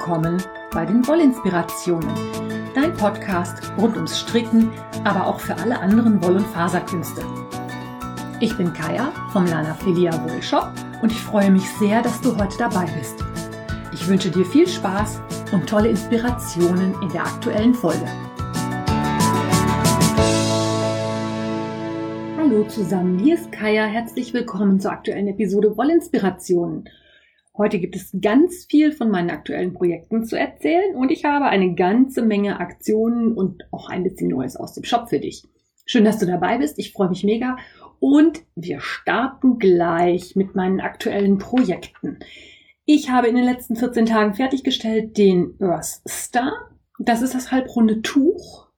willkommen bei den Wollinspirationen, dein Podcast rund ums Stricken, aber auch für alle anderen Woll- und Faserkünste. Ich bin Kaya vom Lana Filia Wollshop und ich freue mich sehr, dass du heute dabei bist. Ich wünsche dir viel Spaß und tolle Inspirationen in der aktuellen Folge. Hallo zusammen, hier ist Kaya. Herzlich willkommen zur aktuellen Episode Wollinspirationen. Heute gibt es ganz viel von meinen aktuellen Projekten zu erzählen und ich habe eine ganze Menge Aktionen und auch ein bisschen Neues aus dem Shop für dich. Schön, dass du dabei bist. Ich freue mich mega. Und wir starten gleich mit meinen aktuellen Projekten. Ich habe in den letzten 14 Tagen fertiggestellt den Earth Star. Das ist das halbrunde Tuch,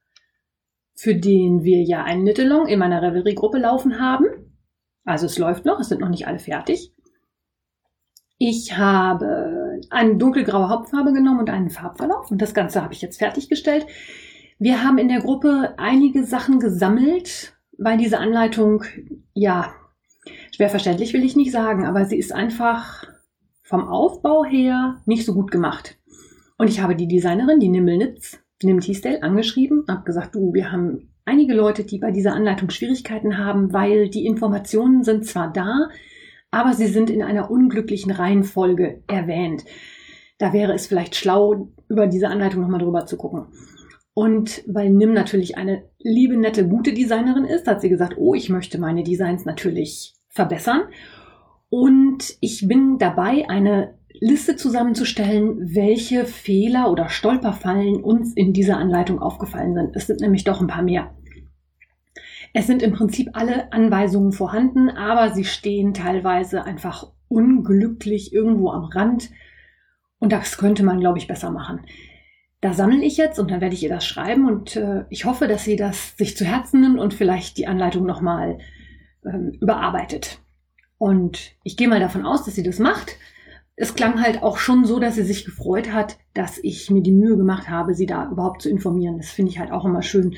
für den wir ja ein Knit-Along in meiner Revelry-Gruppe laufen haben. Also es läuft noch, es sind noch nicht alle fertig. Ich habe eine dunkelgraue Hauptfarbe genommen und einen Farbverlauf und das Ganze habe ich jetzt fertiggestellt. Wir haben in der Gruppe einige Sachen gesammelt, weil diese Anleitung, ja, schwer verständlich will ich nicht sagen, aber sie ist einfach vom Aufbau her nicht so gut gemacht. Und ich habe die Designerin, die Nimmelnitz, Nim Teasdale, angeschrieben, habe gesagt, du, wir haben einige Leute, die bei dieser Anleitung Schwierigkeiten haben, weil die Informationen sind zwar da, aber sie sind in einer unglücklichen Reihenfolge erwähnt. Da wäre es vielleicht schlau, über diese Anleitung nochmal drüber zu gucken. Und weil Nim natürlich eine liebe, nette, gute Designerin ist, hat sie gesagt, oh, ich möchte meine Designs natürlich verbessern. Und ich bin dabei, eine Liste zusammenzustellen, welche Fehler oder Stolperfallen uns in dieser Anleitung aufgefallen sind. Es sind nämlich doch ein paar mehr. Es sind im Prinzip alle Anweisungen vorhanden, aber sie stehen teilweise einfach unglücklich irgendwo am Rand. Und das könnte man, glaube ich, besser machen. Da sammle ich jetzt und dann werde ich ihr das schreiben und äh, ich hoffe, dass sie das sich zu Herzen nimmt und vielleicht die Anleitung nochmal ähm, überarbeitet. Und ich gehe mal davon aus, dass sie das macht. Es klang halt auch schon so, dass sie sich gefreut hat, dass ich mir die Mühe gemacht habe, sie da überhaupt zu informieren. Das finde ich halt auch immer schön,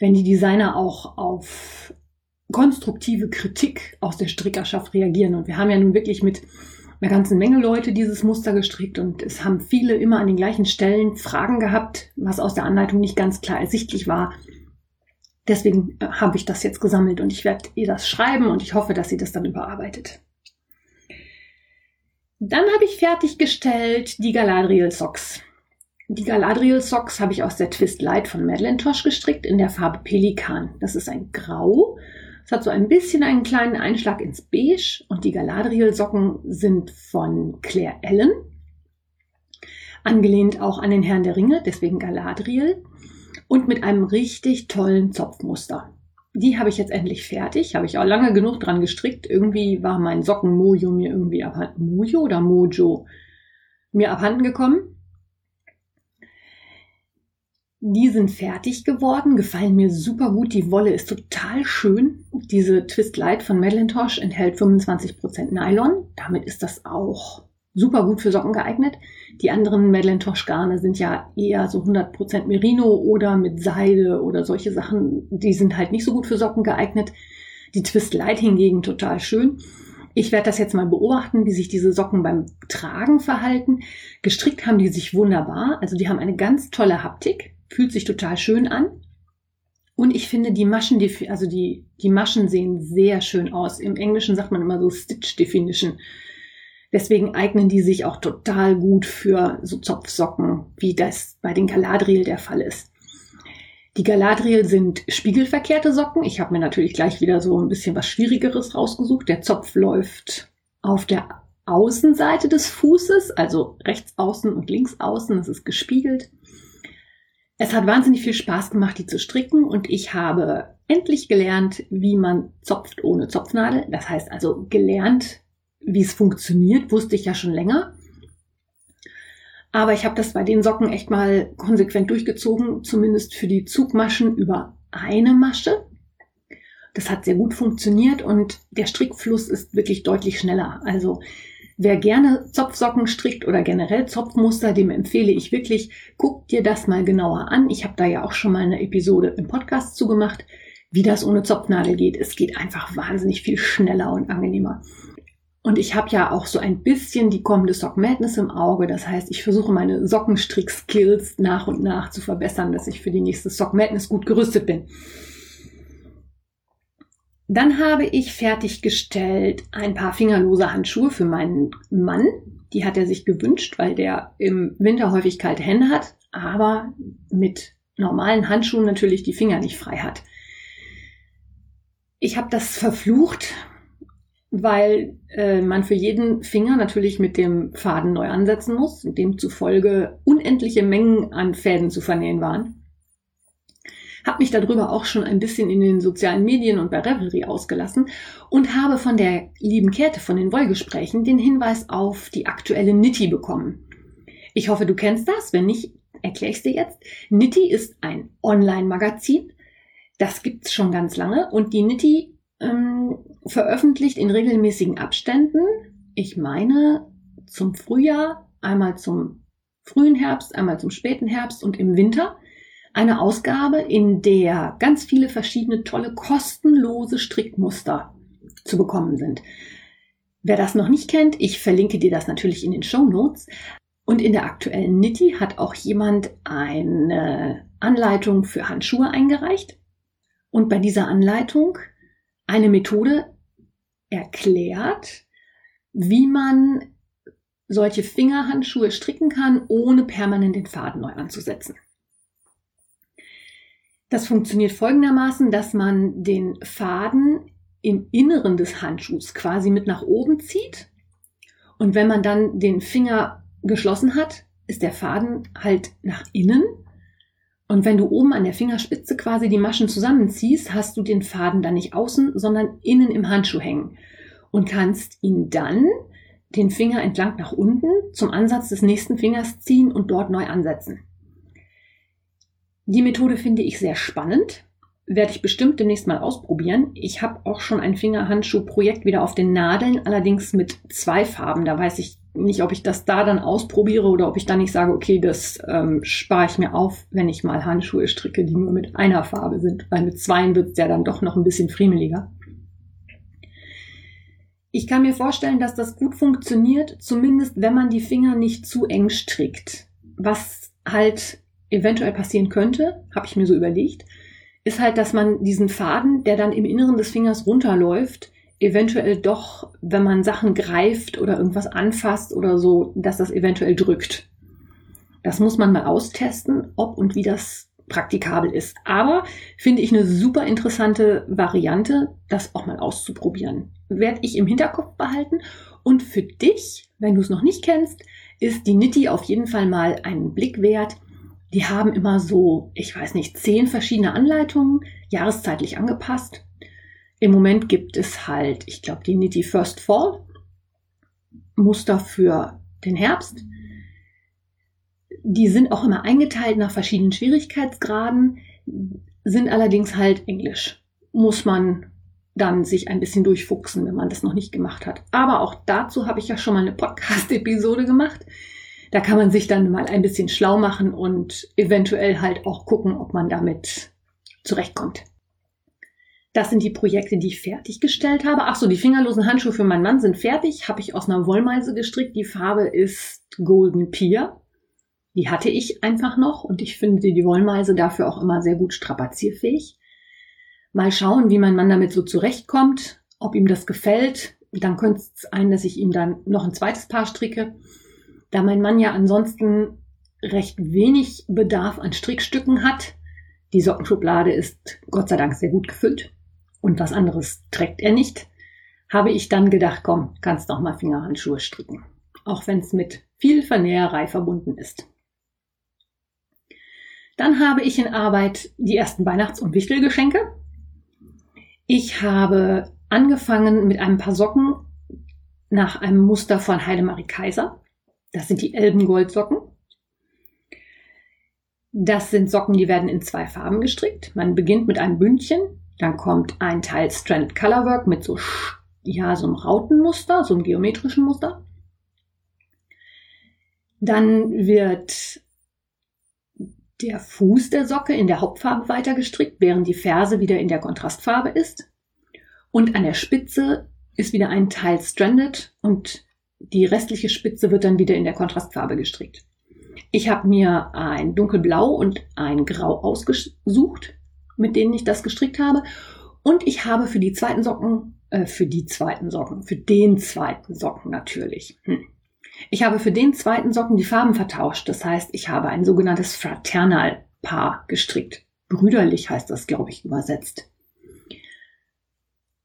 wenn die Designer auch auf konstruktive Kritik aus der Strickerschaft reagieren. Und wir haben ja nun wirklich mit einer ganzen Menge Leute dieses Muster gestrickt und es haben viele immer an den gleichen Stellen Fragen gehabt, was aus der Anleitung nicht ganz klar ersichtlich war. Deswegen äh, habe ich das jetzt gesammelt und ich werde ihr das schreiben und ich hoffe, dass sie das dann überarbeitet. Dann habe ich fertiggestellt die Galadriel Socks. Die Galadriel Socks habe ich aus der Twist Light von Madeleine Tosh gestrickt in der Farbe Pelikan. Das ist ein Grau. Es hat so ein bisschen einen kleinen Einschlag ins Beige und die Galadriel Socken sind von Claire Ellen. Angelehnt auch an den Herrn der Ringe, deswegen Galadriel. Und mit einem richtig tollen Zopfmuster. Die habe ich jetzt endlich fertig. Habe ich auch lange genug dran gestrickt. Irgendwie war mein Sockenmojo mir irgendwie abhanden. Mojo oder Mojo? Mir abhanden gekommen. Die sind fertig geworden, gefallen mir super gut. Die Wolle ist total schön. Diese Twist Light von Madeleine Tosh enthält 25% Nylon. Damit ist das auch super gut für Socken geeignet. Die anderen Madeleine Tosh Garne sind ja eher so 100% Merino oder mit Seide oder solche Sachen. Die sind halt nicht so gut für Socken geeignet. Die Twist Light hingegen total schön. Ich werde das jetzt mal beobachten, wie sich diese Socken beim Tragen verhalten. Gestrickt haben die sich wunderbar. Also die haben eine ganz tolle Haptik fühlt sich total schön an. Und ich finde die Maschen, also die, die Maschen sehen sehr schön aus. Im Englischen sagt man immer so Stitch Definition. Deswegen eignen die sich auch total gut für so Zopfsocken, wie das bei den Galadriel der Fall ist. Die Galadriel sind spiegelverkehrte Socken. Ich habe mir natürlich gleich wieder so ein bisschen was Schwierigeres rausgesucht. Der Zopf läuft auf der Außenseite des Fußes, also rechts außen und links außen. Das ist gespiegelt. Es hat wahnsinnig viel Spaß gemacht, die zu stricken und ich habe endlich gelernt, wie man zopft ohne Zopfnadel. Das heißt also gelernt, wie es funktioniert, wusste ich ja schon länger. Aber ich habe das bei den Socken echt mal konsequent durchgezogen, zumindest für die Zugmaschen über eine Masche. Das hat sehr gut funktioniert und der Strickfluss ist wirklich deutlich schneller. Also Wer gerne Zopfsocken strickt oder generell Zopfmuster, dem empfehle ich wirklich, guck dir das mal genauer an. Ich habe da ja auch schon mal eine Episode im Podcast zugemacht, wie das ohne Zopfnadel geht. Es geht einfach wahnsinnig viel schneller und angenehmer. Und ich habe ja auch so ein bisschen die kommende Sock Madness im Auge. Das heißt, ich versuche meine Sockenstrick-Skills nach und nach zu verbessern, dass ich für die nächste Sock Madness gut gerüstet bin. Dann habe ich fertiggestellt ein paar fingerlose Handschuhe für meinen Mann. Die hat er sich gewünscht, weil der im Winter häufig kalte Hände hat, aber mit normalen Handschuhen natürlich die Finger nicht frei hat. Ich habe das verflucht, weil äh, man für jeden Finger natürlich mit dem Faden neu ansetzen muss, demzufolge unendliche Mengen an Fäden zu vernähen waren. Hab mich darüber auch schon ein bisschen in den sozialen Medien und bei Revelry ausgelassen und habe von der lieben Käthe von den Wollgesprächen den Hinweis auf die aktuelle Nitti bekommen. Ich hoffe, du kennst das. Wenn nicht, erkläre ich dir jetzt. Nitti ist ein Online-Magazin. Das gibt's schon ganz lange und die Nitti ähm, veröffentlicht in regelmäßigen Abständen, ich meine zum Frühjahr, einmal zum frühen Herbst, einmal zum späten Herbst und im Winter, eine Ausgabe, in der ganz viele verschiedene tolle kostenlose Strickmuster zu bekommen sind. Wer das noch nicht kennt, ich verlinke dir das natürlich in den Show Notes. Und in der aktuellen Nitti hat auch jemand eine Anleitung für Handschuhe eingereicht. Und bei dieser Anleitung eine Methode erklärt, wie man solche Fingerhandschuhe stricken kann, ohne permanent den Faden neu anzusetzen. Das funktioniert folgendermaßen, dass man den Faden im Inneren des Handschuhs quasi mit nach oben zieht. Und wenn man dann den Finger geschlossen hat, ist der Faden halt nach innen und wenn du oben an der Fingerspitze quasi die Maschen zusammenziehst, hast du den Faden dann nicht außen, sondern innen im Handschuh hängen und kannst ihn dann den Finger entlang nach unten zum Ansatz des nächsten Fingers ziehen und dort neu ansetzen. Die Methode finde ich sehr spannend, werde ich bestimmt demnächst mal ausprobieren. Ich habe auch schon ein Fingerhandschuh-Projekt wieder auf den Nadeln, allerdings mit zwei Farben. Da weiß ich nicht, ob ich das da dann ausprobiere oder ob ich dann nicht sage, okay, das ähm, spare ich mir auf, wenn ich mal Handschuhe stricke, die nur mit einer Farbe sind, weil mit zweien wird es ja dann doch noch ein bisschen friemeliger. Ich kann mir vorstellen, dass das gut funktioniert, zumindest wenn man die Finger nicht zu eng strickt. Was halt eventuell passieren könnte, habe ich mir so überlegt, ist halt, dass man diesen Faden, der dann im Inneren des Fingers runterläuft, eventuell doch, wenn man Sachen greift oder irgendwas anfasst oder so, dass das eventuell drückt. Das muss man mal austesten, ob und wie das praktikabel ist. Aber finde ich eine super interessante Variante, das auch mal auszuprobieren. Werde ich im Hinterkopf behalten. Und für dich, wenn du es noch nicht kennst, ist die Nitti auf jeden Fall mal einen Blick wert. Die haben immer so, ich weiß nicht, zehn verschiedene Anleitungen, jahreszeitlich angepasst. Im Moment gibt es halt, ich glaube, die Nitty First Fall Muster für den Herbst. Die sind auch immer eingeteilt nach verschiedenen Schwierigkeitsgraden, sind allerdings halt Englisch. Muss man dann sich ein bisschen durchfuchsen, wenn man das noch nicht gemacht hat. Aber auch dazu habe ich ja schon mal eine Podcast-Episode gemacht. Da kann man sich dann mal ein bisschen schlau machen und eventuell halt auch gucken, ob man damit zurechtkommt. Das sind die Projekte, die ich fertiggestellt habe. Ach so, die fingerlosen Handschuhe für meinen Mann sind fertig. Habe ich aus einer Wollmeise gestrickt. Die Farbe ist Golden Pier. Die hatte ich einfach noch und ich finde die Wollmeise dafür auch immer sehr gut strapazierfähig. Mal schauen, wie mein Mann damit so zurechtkommt, ob ihm das gefällt. Dann könnte es sein, dass ich ihm dann noch ein zweites Paar stricke. Da mein Mann ja ansonsten recht wenig Bedarf an Strickstücken hat. Die Sockenschublade ist Gott sei Dank sehr gut gefüllt und was anderes trägt er nicht, habe ich dann gedacht, komm, kannst noch mal Fingerhandschuhe stricken. Auch wenn es mit viel Vernäherei verbunden ist. Dann habe ich in Arbeit die ersten Weihnachts- und Wichtelgeschenke. Ich habe angefangen mit einem paar Socken nach einem Muster von Heidemarie Kaiser. Das sind die Elbengoldsocken. Das sind Socken, die werden in zwei Farben gestrickt. Man beginnt mit einem Bündchen, dann kommt ein Teil Stranded Colorwork mit so, ja, so einem Rautenmuster, so einem geometrischen Muster. Dann wird der Fuß der Socke in der Hauptfarbe weiter gestrickt, während die Ferse wieder in der Kontrastfarbe ist. Und an der Spitze ist wieder ein Teil stranded und die restliche Spitze wird dann wieder in der Kontrastfarbe gestrickt. Ich habe mir ein dunkelblau und ein grau ausgesucht, mit denen ich das gestrickt habe. Und ich habe für die zweiten Socken, äh, für die zweiten Socken, für den zweiten Socken natürlich. Hm. Ich habe für den zweiten Socken die Farben vertauscht. Das heißt, ich habe ein sogenanntes Fraternal-Paar gestrickt. Brüderlich heißt das, glaube ich, übersetzt.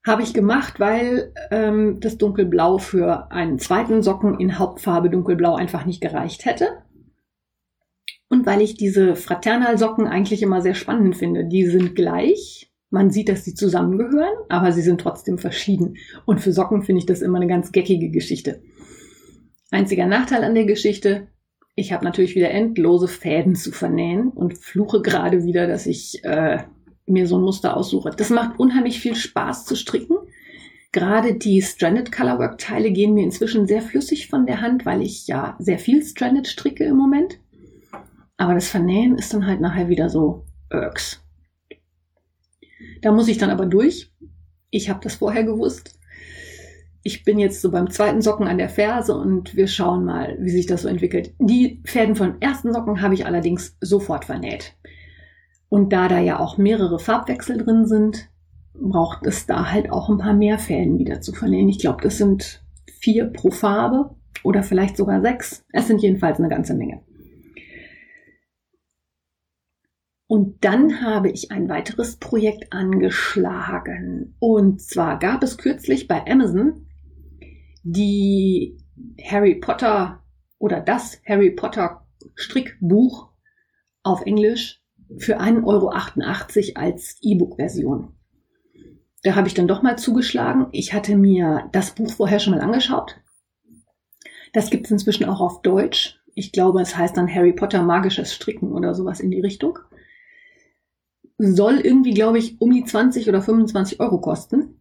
Habe ich gemacht, weil ähm, das Dunkelblau für einen zweiten Socken in Hauptfarbe Dunkelblau einfach nicht gereicht hätte. Und weil ich diese Fraternal-Socken eigentlich immer sehr spannend finde. Die sind gleich. Man sieht, dass sie zusammengehören, aber sie sind trotzdem verschieden. Und für Socken finde ich das immer eine ganz geckige Geschichte. Einziger Nachteil an der Geschichte, ich habe natürlich wieder endlose Fäden zu vernähen und fluche gerade wieder, dass ich äh, mir so ein Muster aussuche. Das macht unheimlich viel Spaß zu stricken. Gerade die Stranded Colorwork Teile gehen mir inzwischen sehr flüssig von der Hand, weil ich ja sehr viel Stranded stricke im Moment. Aber das Vernähen ist dann halt nachher wieder so Irks. Da muss ich dann aber durch. Ich habe das vorher gewusst. Ich bin jetzt so beim zweiten Socken an der Ferse und wir schauen mal, wie sich das so entwickelt. Die Fäden von ersten Socken habe ich allerdings sofort vernäht. Und da da ja auch mehrere Farbwechsel drin sind, braucht es da halt auch ein paar mehr Fäden wieder zu vernähen. Ich glaube, das sind vier pro Farbe oder vielleicht sogar sechs. Es sind jedenfalls eine ganze Menge. Und dann habe ich ein weiteres Projekt angeschlagen. Und zwar gab es kürzlich bei Amazon die Harry Potter oder das Harry Potter Strickbuch auf Englisch für 1,88 Euro als E-Book-Version. Da habe ich dann doch mal zugeschlagen. Ich hatte mir das Buch vorher schon mal angeschaut. Das gibt es inzwischen auch auf Deutsch. Ich glaube, es heißt dann Harry Potter magisches Stricken oder sowas in die Richtung. Soll irgendwie, glaube ich, um die 20 oder 25 Euro kosten.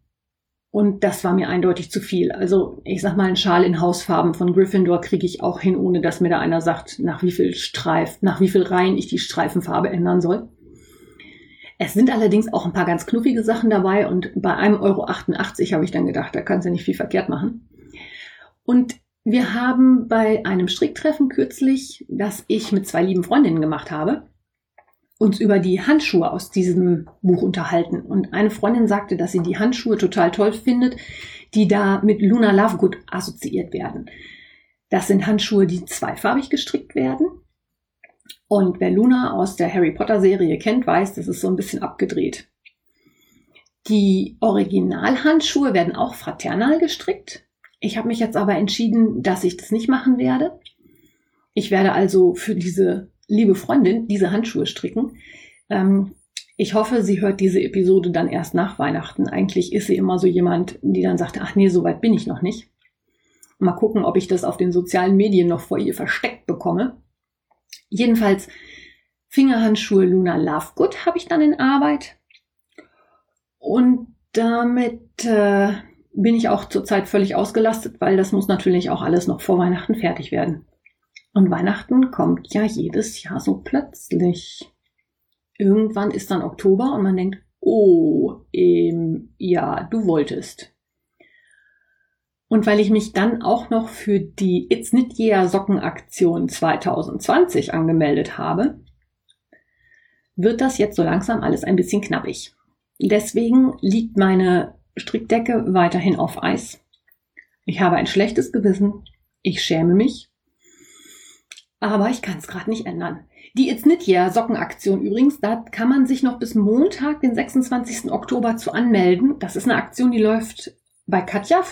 Und das war mir eindeutig zu viel. Also ich sag mal, ein Schal in Hausfarben von Gryffindor kriege ich auch hin, ohne dass mir da einer sagt, nach wie viel Streif, nach wie viel Reihen ich die Streifenfarbe ändern soll. Es sind allerdings auch ein paar ganz knuffige Sachen dabei und bei einem Euro 88 habe ich dann gedacht, da kannst du nicht viel verkehrt machen. Und wir haben bei einem Stricktreffen kürzlich, das ich mit zwei lieben Freundinnen gemacht habe, uns über die Handschuhe aus diesem Buch unterhalten. Und eine Freundin sagte, dass sie die Handschuhe total toll findet, die da mit Luna Lovegood assoziiert werden. Das sind Handschuhe, die zweifarbig gestrickt werden. Und wer Luna aus der Harry Potter Serie kennt, weiß, das ist so ein bisschen abgedreht. Die Originalhandschuhe werden auch fraternal gestrickt. Ich habe mich jetzt aber entschieden, dass ich das nicht machen werde. Ich werde also für diese liebe Freundin diese Handschuhe stricken. Ähm, ich hoffe, sie hört diese Episode dann erst nach Weihnachten. Eigentlich ist sie immer so jemand, die dann sagt, ach nee, so weit bin ich noch nicht. Mal gucken, ob ich das auf den sozialen Medien noch vor ihr versteckt bekomme. Jedenfalls Fingerhandschuhe Luna Lovegood habe ich dann in Arbeit. Und damit äh, bin ich auch zurzeit völlig ausgelastet, weil das muss natürlich auch alles noch vor Weihnachten fertig werden. Und Weihnachten kommt ja jedes Jahr so plötzlich. Irgendwann ist dann Oktober und man denkt, oh, ähm, ja, du wolltest. Und weil ich mich dann auch noch für die It's Knit Year Sockenaktion 2020 angemeldet habe, wird das jetzt so langsam alles ein bisschen knappig. Deswegen liegt meine Strickdecke weiterhin auf Eis. Ich habe ein schlechtes Gewissen. Ich schäme mich aber ich kann es gerade nicht ändern. Die It's Knit Year Sockenaktion übrigens, da kann man sich noch bis Montag, den 26. Oktober zu anmelden. Das ist eine Aktion, die läuft bei Katja,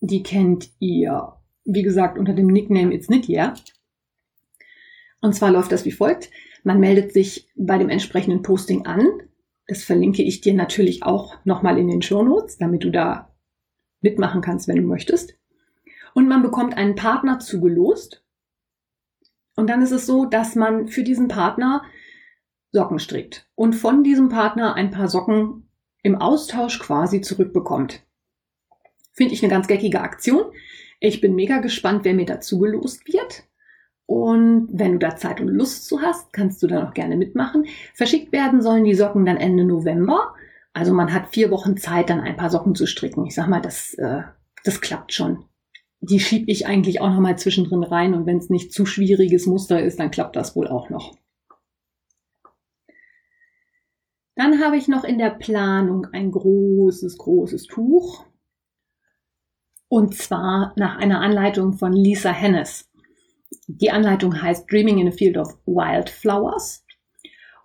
die kennt ihr, wie gesagt, unter dem Nickname It's Knit Year. Und zwar läuft das wie folgt. Man meldet sich bei dem entsprechenden Posting an. Das verlinke ich dir natürlich auch nochmal in den Show Notes, damit du da mitmachen kannst, wenn du möchtest. Und man bekommt einen Partner zugelost und dann ist es so, dass man für diesen Partner Socken strickt und von diesem Partner ein paar Socken im Austausch quasi zurückbekommt. Finde ich eine ganz geckige Aktion. Ich bin mega gespannt, wer mir dazu gelost wird. Und wenn du da Zeit und Lust zu hast, kannst du da noch gerne mitmachen. Verschickt werden sollen die Socken dann Ende November. Also man hat vier Wochen Zeit, dann ein paar Socken zu stricken. Ich sag mal, das, äh, das klappt schon. Die schiebe ich eigentlich auch noch mal zwischendrin rein und wenn es nicht zu schwieriges Muster ist, dann klappt das wohl auch noch. Dann habe ich noch in der Planung ein großes, großes Tuch. Und zwar nach einer Anleitung von Lisa Hennes. Die Anleitung heißt Dreaming in a Field of Wildflowers.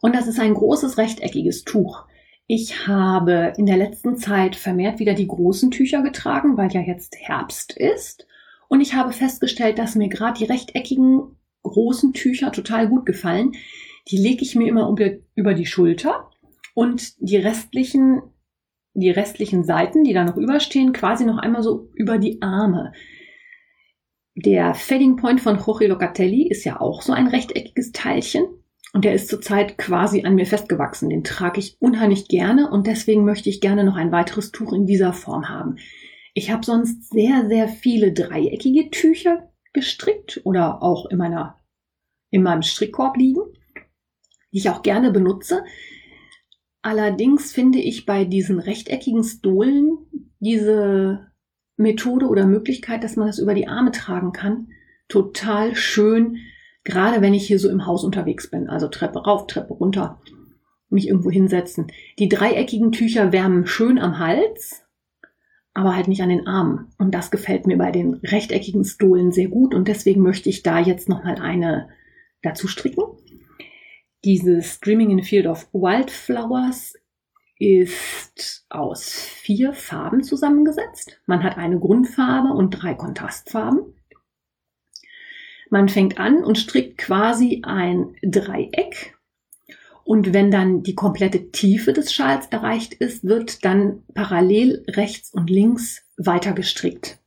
Und das ist ein großes rechteckiges Tuch. Ich habe in der letzten Zeit vermehrt wieder die großen Tücher getragen, weil ja jetzt Herbst ist. Und ich habe festgestellt, dass mir gerade die rechteckigen großen Tücher total gut gefallen. Die lege ich mir immer über die Schulter und die restlichen, die restlichen Seiten, die da noch überstehen, quasi noch einmal so über die Arme. Der Fading Point von Jorge Locatelli ist ja auch so ein rechteckiges Teilchen. Und der ist zurzeit quasi an mir festgewachsen. Den trage ich unheimlich gerne und deswegen möchte ich gerne noch ein weiteres Tuch in dieser Form haben. Ich habe sonst sehr, sehr viele dreieckige Tücher gestrickt oder auch in meiner, in meinem Strickkorb liegen, die ich auch gerne benutze. Allerdings finde ich bei diesen rechteckigen Stolen diese Methode oder Möglichkeit, dass man das über die Arme tragen kann, total schön, Gerade wenn ich hier so im Haus unterwegs bin, also Treppe rauf, Treppe runter, mich irgendwo hinsetzen. Die dreieckigen Tücher wärmen schön am Hals, aber halt nicht an den Armen. Und das gefällt mir bei den rechteckigen Stolen sehr gut und deswegen möchte ich da jetzt nochmal eine dazu stricken. Dieses Streaming in Field of Wildflowers ist aus vier Farben zusammengesetzt. Man hat eine Grundfarbe und drei Kontrastfarben. Man fängt an und strickt quasi ein Dreieck. Und wenn dann die komplette Tiefe des Schals erreicht ist, wird dann parallel rechts und links weiter gestrickt.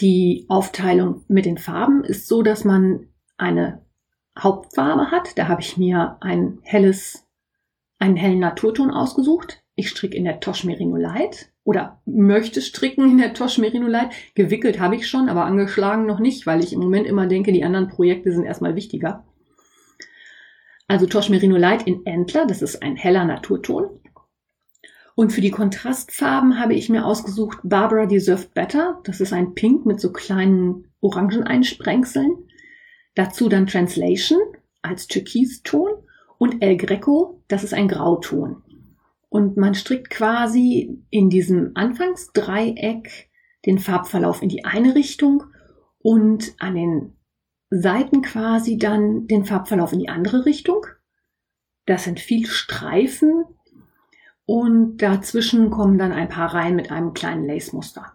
Die Aufteilung mit den Farben ist so, dass man eine Hauptfarbe hat. Da habe ich mir ein helles, einen hellen Naturton ausgesucht. Ich stricke in der Tosh Merino Light oder möchte stricken in der Tosh Merino Light. Gewickelt habe ich schon, aber angeschlagen noch nicht, weil ich im Moment immer denke, die anderen Projekte sind erstmal wichtiger. Also Tosh Merino Light in Entler, das ist ein heller Naturton. Und für die Kontrastfarben habe ich mir ausgesucht Barbara Deserved Better. Das ist ein Pink mit so kleinen Orangeneinsprengseln. Dazu dann Translation als Türkiston und El Greco, das ist ein Grauton. Und man strickt quasi in diesem Anfangsdreieck den Farbverlauf in die eine Richtung und an den Seiten quasi dann den Farbverlauf in die andere Richtung. Das sind viel Streifen und dazwischen kommen dann ein paar Reihen mit einem kleinen Lace-Muster.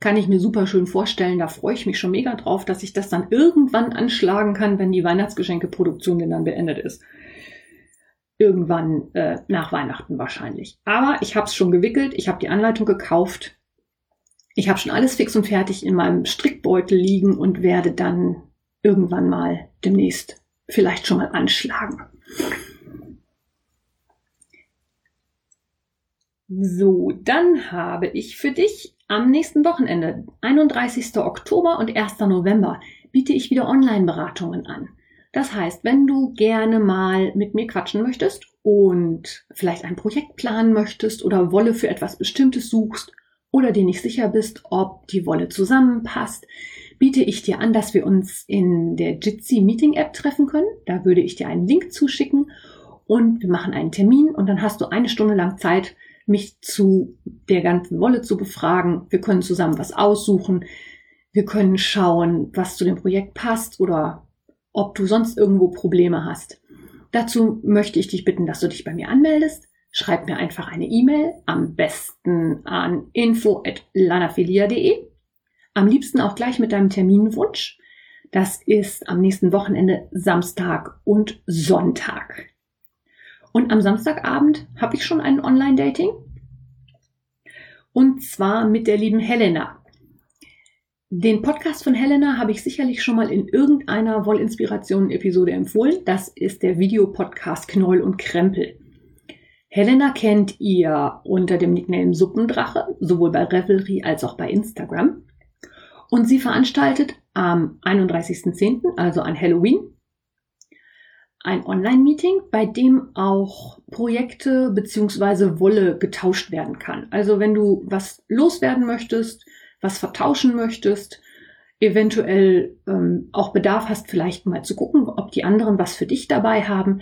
Kann ich mir super schön vorstellen, da freue ich mich schon mega drauf, dass ich das dann irgendwann anschlagen kann, wenn die Weihnachtsgeschenkeproduktion denn dann beendet ist irgendwann äh, nach Weihnachten wahrscheinlich. Aber ich habe es schon gewickelt, ich habe die Anleitung gekauft, ich habe schon alles fix und fertig in meinem Strickbeutel liegen und werde dann irgendwann mal demnächst vielleicht schon mal anschlagen. So, dann habe ich für dich am nächsten Wochenende, 31. Oktober und 1. November, biete ich wieder Online-Beratungen an. Das heißt, wenn du gerne mal mit mir quatschen möchtest und vielleicht ein Projekt planen möchtest oder Wolle für etwas Bestimmtes suchst oder dir nicht sicher bist, ob die Wolle zusammenpasst, biete ich dir an, dass wir uns in der Jitsi Meeting App treffen können. Da würde ich dir einen Link zuschicken und wir machen einen Termin und dann hast du eine Stunde lang Zeit, mich zu der ganzen Wolle zu befragen. Wir können zusammen was aussuchen. Wir können schauen, was zu dem Projekt passt oder ob du sonst irgendwo Probleme hast. Dazu möchte ich dich bitten, dass du dich bei mir anmeldest. Schreib mir einfach eine E-Mail, am besten an info.lanafilia.de. Am liebsten auch gleich mit deinem Terminwunsch. Das ist am nächsten Wochenende Samstag und Sonntag. Und am Samstagabend habe ich schon ein Online-Dating. Und zwar mit der lieben Helena. Den Podcast von Helena habe ich sicherlich schon mal in irgendeiner Wollinspirationen-Episode empfohlen. Das ist der Videopodcast Knoll und Krempel. Helena kennt ihr unter dem Nickname Suppendrache, sowohl bei Revelry als auch bei Instagram. Und sie veranstaltet am 31.10., also an Halloween, ein Online-Meeting, bei dem auch Projekte beziehungsweise Wolle getauscht werden kann. Also wenn du was loswerden möchtest, was vertauschen möchtest, eventuell ähm, auch Bedarf hast, vielleicht mal zu gucken, ob die anderen was für dich dabei haben.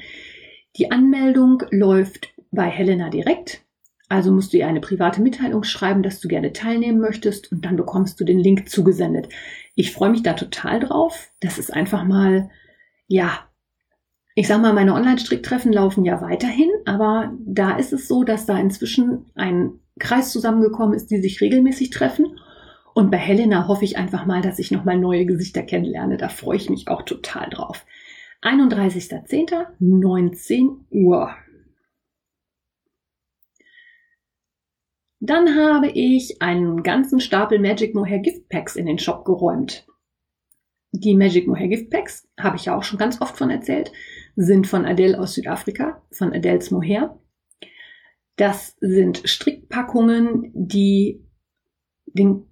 Die Anmeldung läuft bei Helena direkt. Also musst du ihr eine private Mitteilung schreiben, dass du gerne teilnehmen möchtest und dann bekommst du den Link zugesendet. Ich freue mich da total drauf. Das ist einfach mal, ja, ich sag mal, meine Online-Stricktreffen laufen ja weiterhin, aber da ist es so, dass da inzwischen ein Kreis zusammengekommen ist, die sich regelmäßig treffen. Und bei Helena hoffe ich einfach mal, dass ich nochmal neue Gesichter kennenlerne. Da freue ich mich auch total drauf. 31.10. 19 Uhr. Dann habe ich einen ganzen Stapel Magic Mohair Gift Packs in den Shop geräumt. Die Magic Mohair Gift Packs, habe ich ja auch schon ganz oft von erzählt, sind von Adele aus Südafrika, von Adele's Mohair. Das sind Strickpackungen, die, den,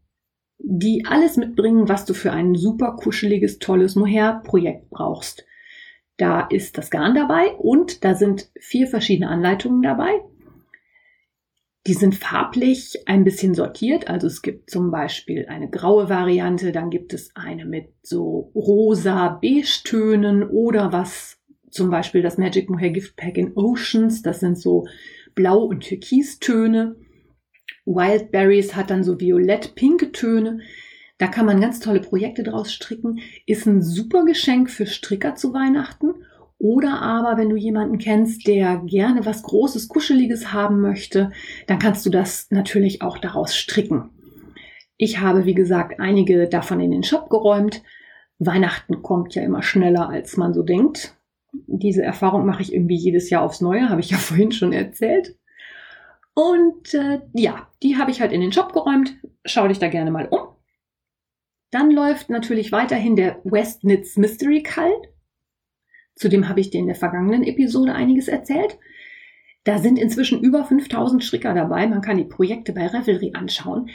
die alles mitbringen, was du für ein super kuscheliges, tolles Mohair-Projekt brauchst. Da ist das Garn dabei und da sind vier verschiedene Anleitungen dabei. Die sind farblich ein bisschen sortiert. Also es gibt zum Beispiel eine graue Variante, dann gibt es eine mit so rosa Beige-Tönen oder was zum Beispiel das Magic Mohair Gift Pack in Oceans. Das sind so Blau- und Türkistöne. Wildberries hat dann so violett-pinke Töne. Da kann man ganz tolle Projekte draus stricken. Ist ein super Geschenk für Stricker zu Weihnachten. Oder aber, wenn du jemanden kennst, der gerne was Großes, Kuscheliges haben möchte, dann kannst du das natürlich auch daraus stricken. Ich habe, wie gesagt, einige davon in den Shop geräumt. Weihnachten kommt ja immer schneller, als man so denkt diese Erfahrung mache ich irgendwie jedes Jahr aufs Neue, habe ich ja vorhin schon erzählt. Und äh, ja, die habe ich halt in den Shop geräumt. Schau dich da gerne mal um. Dann läuft natürlich weiterhin der West Knits Mystery Cult. Zudem habe ich dir in der vergangenen Episode einiges erzählt. Da sind inzwischen über 5000 Stricker dabei. Man kann die Projekte bei Revelry anschauen.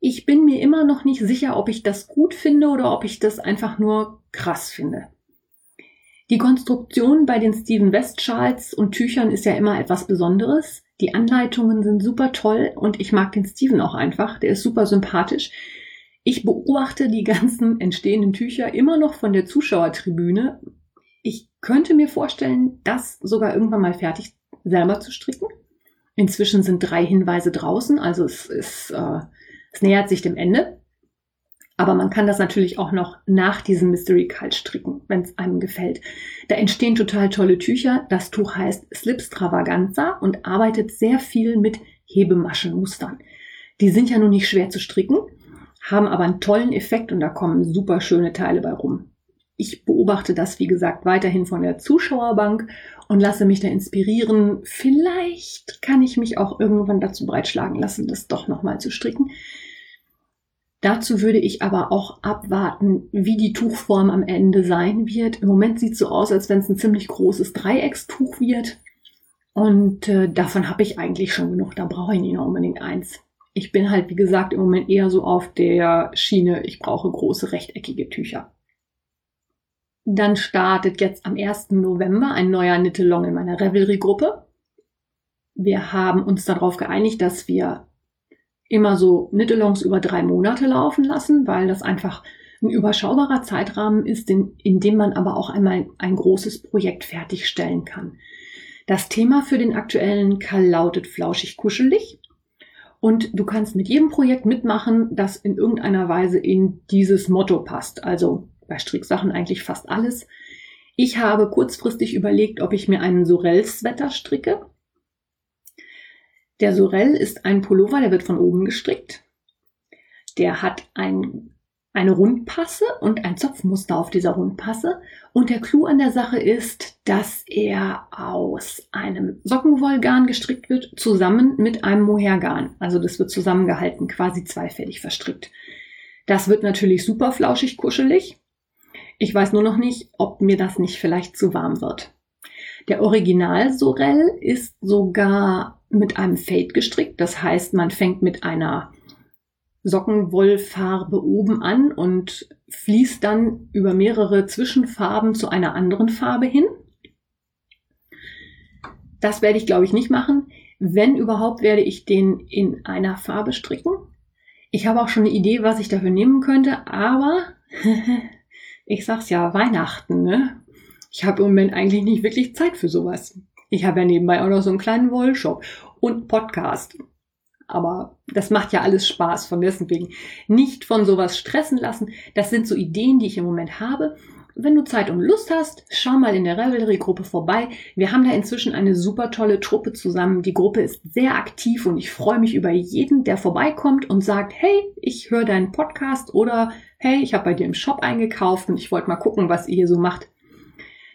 Ich bin mir immer noch nicht sicher, ob ich das gut finde oder ob ich das einfach nur krass finde. Die Konstruktion bei den Steven West Schals und Tüchern ist ja immer etwas Besonderes. Die Anleitungen sind super toll und ich mag den Steven auch einfach. Der ist super sympathisch. Ich beobachte die ganzen entstehenden Tücher immer noch von der Zuschauertribüne. Ich könnte mir vorstellen, das sogar irgendwann mal fertig selber zu stricken. Inzwischen sind drei Hinweise draußen, also es, ist, äh, es nähert sich dem Ende. Aber man kann das natürlich auch noch nach diesem Mystery Cult stricken, wenn es einem gefällt. Da entstehen total tolle Tücher. Das Tuch heißt Slipstravaganza und arbeitet sehr viel mit Hebemaschenmustern. Die sind ja nun nicht schwer zu stricken, haben aber einen tollen Effekt und da kommen super schöne Teile bei rum. Ich beobachte das, wie gesagt, weiterhin von der Zuschauerbank und lasse mich da inspirieren. Vielleicht kann ich mich auch irgendwann dazu breitschlagen lassen, das doch nochmal zu stricken. Dazu würde ich aber auch abwarten, wie die Tuchform am Ende sein wird. Im Moment sieht es so aus, als wenn es ein ziemlich großes Dreieckstuch wird. Und äh, davon habe ich eigentlich schon genug. Da brauche ich nicht noch unbedingt eins. Ich bin halt, wie gesagt, im Moment eher so auf der Schiene, ich brauche große rechteckige Tücher. Dann startet jetzt am 1. November ein neuer Nittelong in meiner Revelry-Gruppe. Wir haben uns darauf geeinigt, dass wir immer so Nittelongs über drei Monate laufen lassen, weil das einfach ein überschaubarer Zeitrahmen ist, in, in dem man aber auch einmal ein großes Projekt fertigstellen kann. Das Thema für den aktuellen Kall lautet flauschig kuschelig. Und du kannst mit jedem Projekt mitmachen, das in irgendeiner Weise in dieses Motto passt. Also bei Stricksachen eigentlich fast alles. Ich habe kurzfristig überlegt, ob ich mir einen Sorel-Sweater stricke. Der Sorel ist ein Pullover, der wird von oben gestrickt. Der hat ein, eine Rundpasse und ein Zopfmuster auf dieser Rundpasse. Und der Clou an der Sache ist, dass er aus einem Sockenwollgarn gestrickt wird, zusammen mit einem Mohairgarn. Also das wird zusammengehalten, quasi zweifällig verstrickt. Das wird natürlich super flauschig kuschelig. Ich weiß nur noch nicht, ob mir das nicht vielleicht zu warm wird. Der Original Sorel ist sogar mit einem Fade gestrickt. Das heißt, man fängt mit einer Sockenwollfarbe oben an und fließt dann über mehrere Zwischenfarben zu einer anderen Farbe hin. Das werde ich, glaube ich, nicht machen. Wenn überhaupt, werde ich den in einer Farbe stricken. Ich habe auch schon eine Idee, was ich dafür nehmen könnte, aber ich sag's ja, Weihnachten, ne? Ich habe im Moment eigentlich nicht wirklich Zeit für sowas. Ich habe ja nebenbei auch noch so einen kleinen Wollshop und Podcast. Aber das macht ja alles Spaß, von deswegen nicht von sowas stressen lassen. Das sind so Ideen, die ich im Moment habe. Wenn du Zeit und Lust hast, schau mal in der Revelry-Gruppe vorbei. Wir haben da inzwischen eine super tolle Truppe zusammen. Die Gruppe ist sehr aktiv und ich freue mich über jeden, der vorbeikommt und sagt, hey, ich höre deinen Podcast oder hey, ich habe bei dir im Shop eingekauft und ich wollte mal gucken, was ihr hier so macht.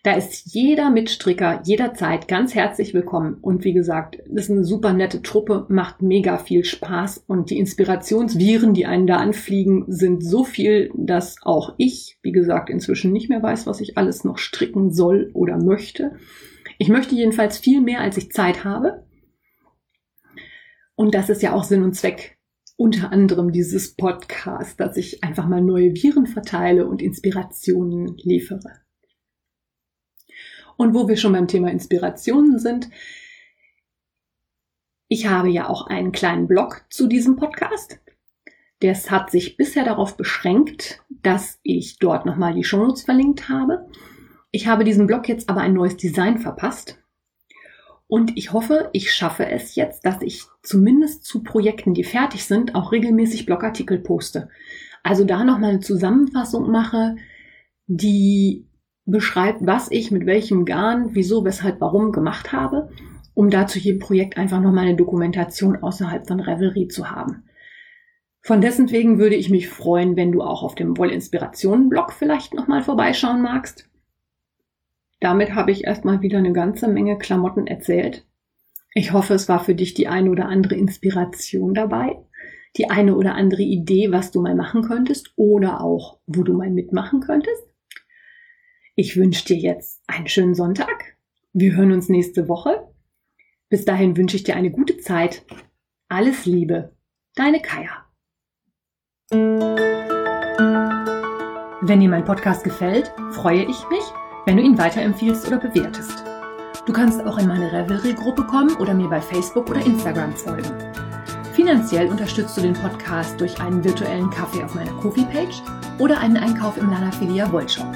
Da ist jeder Mitstricker jederzeit ganz herzlich willkommen. Und wie gesagt, das ist eine super nette Truppe, macht mega viel Spaß und die Inspirationsviren, die einen da anfliegen, sind so viel, dass auch ich, wie gesagt, inzwischen nicht mehr weiß, was ich alles noch stricken soll oder möchte. Ich möchte jedenfalls viel mehr, als ich Zeit habe. Und das ist ja auch Sinn und Zweck unter anderem dieses Podcast, dass ich einfach mal neue Viren verteile und Inspirationen liefere. Und wo wir schon beim Thema Inspirationen sind, ich habe ja auch einen kleinen Blog zu diesem Podcast. Das hat sich bisher darauf beschränkt, dass ich dort nochmal die Shownotes verlinkt habe. Ich habe diesem Blog jetzt aber ein neues Design verpasst. Und ich hoffe, ich schaffe es jetzt, dass ich zumindest zu Projekten, die fertig sind, auch regelmäßig Blogartikel poste. Also da nochmal eine Zusammenfassung mache, die beschreibt, was ich mit welchem Garn, wieso, weshalb, warum gemacht habe, um da zu jedem Projekt einfach nochmal eine Dokumentation außerhalb von Revelry zu haben. Von dessen wegen würde ich mich freuen, wenn du auch auf dem Wollinspirationen-Blog vielleicht nochmal vorbeischauen magst. Damit habe ich erstmal wieder eine ganze Menge Klamotten erzählt. Ich hoffe, es war für dich die eine oder andere Inspiration dabei, die eine oder andere Idee, was du mal machen könntest oder auch, wo du mal mitmachen könntest. Ich wünsche dir jetzt einen schönen Sonntag. Wir hören uns nächste Woche. Bis dahin wünsche ich dir eine gute Zeit. Alles Liebe, deine Kaya. Wenn dir mein Podcast gefällt, freue ich mich, wenn du ihn weiterempfiehlst oder bewertest. Du kannst auch in meine Revelry-Gruppe kommen oder mir bei Facebook oder Instagram folgen. Finanziell unterstützt du den Podcast durch einen virtuellen Kaffee auf meiner Kofi-Page oder einen Einkauf im Lana Filia Wollshop.